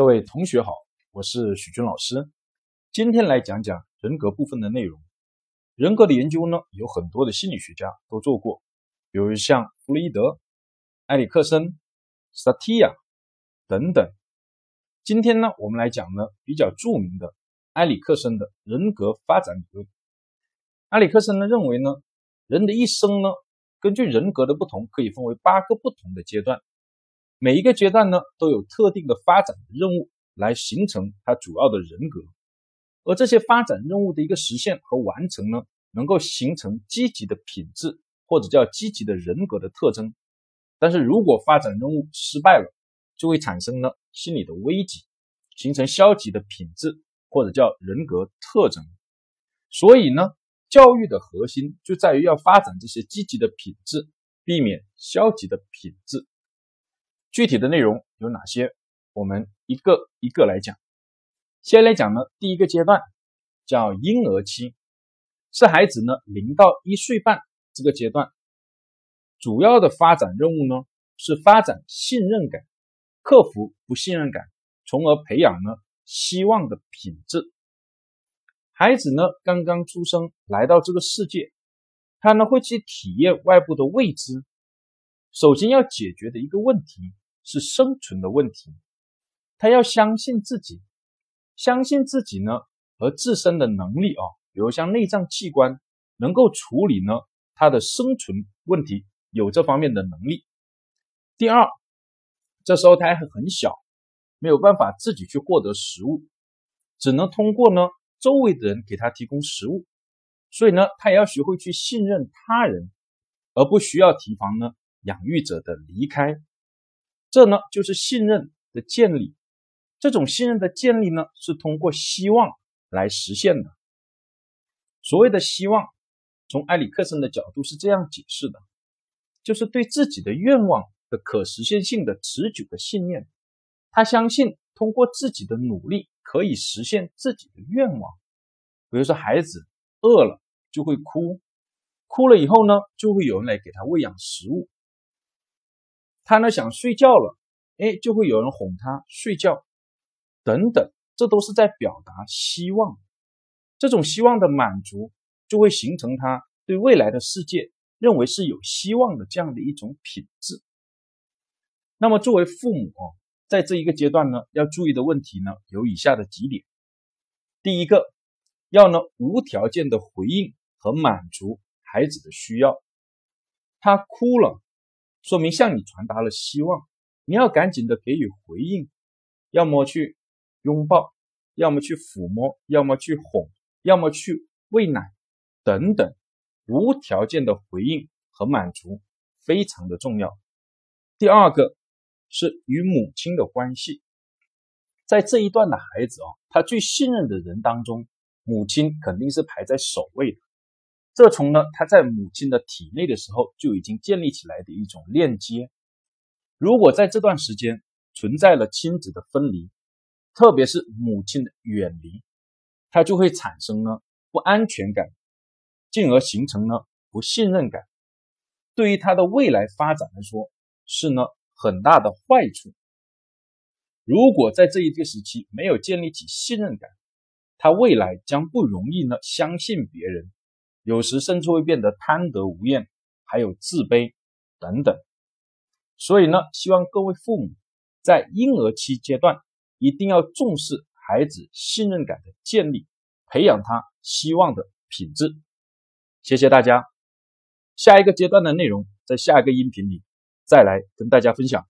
各位同学好，我是许军老师。今天来讲讲人格部分的内容。人格的研究呢，有很多的心理学家都做过，比如像弗洛伊德、埃里克森、萨提亚等等。今天呢，我们来讲呢比较著名的埃里克森的人格发展理论。埃里克森呢认为呢，人的一生呢，根据人格的不同，可以分为八个不同的阶段。每一个阶段呢，都有特定的发展任务来形成它主要的人格，而这些发展任务的一个实现和完成呢，能够形成积极的品质或者叫积极的人格的特征。但是如果发展任务失败了，就会产生呢心理的危机，形成消极的品质或者叫人格特征。所以呢，教育的核心就在于要发展这些积极的品质，避免消极的品质。具体的内容有哪些？我们一个一个来讲。先来讲呢，第一个阶段叫婴儿期，是孩子呢零到一岁半这个阶段，主要的发展任务呢是发展信任感，克服不信任感，从而培养呢希望的品质。孩子呢刚刚出生来到这个世界，他呢会去体验外部的未知，首先要解决的一个问题。是生存的问题，他要相信自己，相信自己呢和自身的能力啊，比如像内脏器官能够处理呢他的生存问题，有这方面的能力。第二，这时候他还很小，没有办法自己去获得食物，只能通过呢周围的人给他提供食物，所以呢他也要学会去信任他人，而不需要提防呢养育者的离开。这呢就是信任的建立，这种信任的建立呢是通过希望来实现的。所谓的希望，从埃里克森的角度是这样解释的，就是对自己的愿望的可实现性的持久的信念。他相信通过自己的努力可以实现自己的愿望。比如说，孩子饿了就会哭，哭了以后呢，就会有人来给他喂养食物。他呢想睡觉了，哎，就会有人哄他睡觉，等等，这都是在表达希望。这种希望的满足，就会形成他对未来的世界认为是有希望的这样的一种品质。那么，作为父母哦，在这一个阶段呢，要注意的问题呢，有以下的几点：第一个，要呢无条件的回应和满足孩子的需要，他哭了。说明向你传达了希望，你要赶紧的给予回应，要么去拥抱，要么去抚摸，要么去哄，要么去喂奶，等等，无条件的回应和满足非常的重要。第二个是与母亲的关系，在这一段的孩子啊，他最信任的人当中，母亲肯定是排在首位的。这从呢，他在母亲的体内的时候就已经建立起来的一种链接。如果在这段时间存在了亲子的分离，特别是母亲的远离，他就会产生呢不安全感，进而形成呢不信任感。对于他的未来发展来说，是呢很大的坏处。如果在这一个时期没有建立起信任感，他未来将不容易呢相信别人。有时甚至会变得贪得无厌，还有自卑等等。所以呢，希望各位父母在婴儿期阶段一定要重视孩子信任感的建立，培养他希望的品质。谢谢大家。下一个阶段的内容在下一个音频里再来跟大家分享。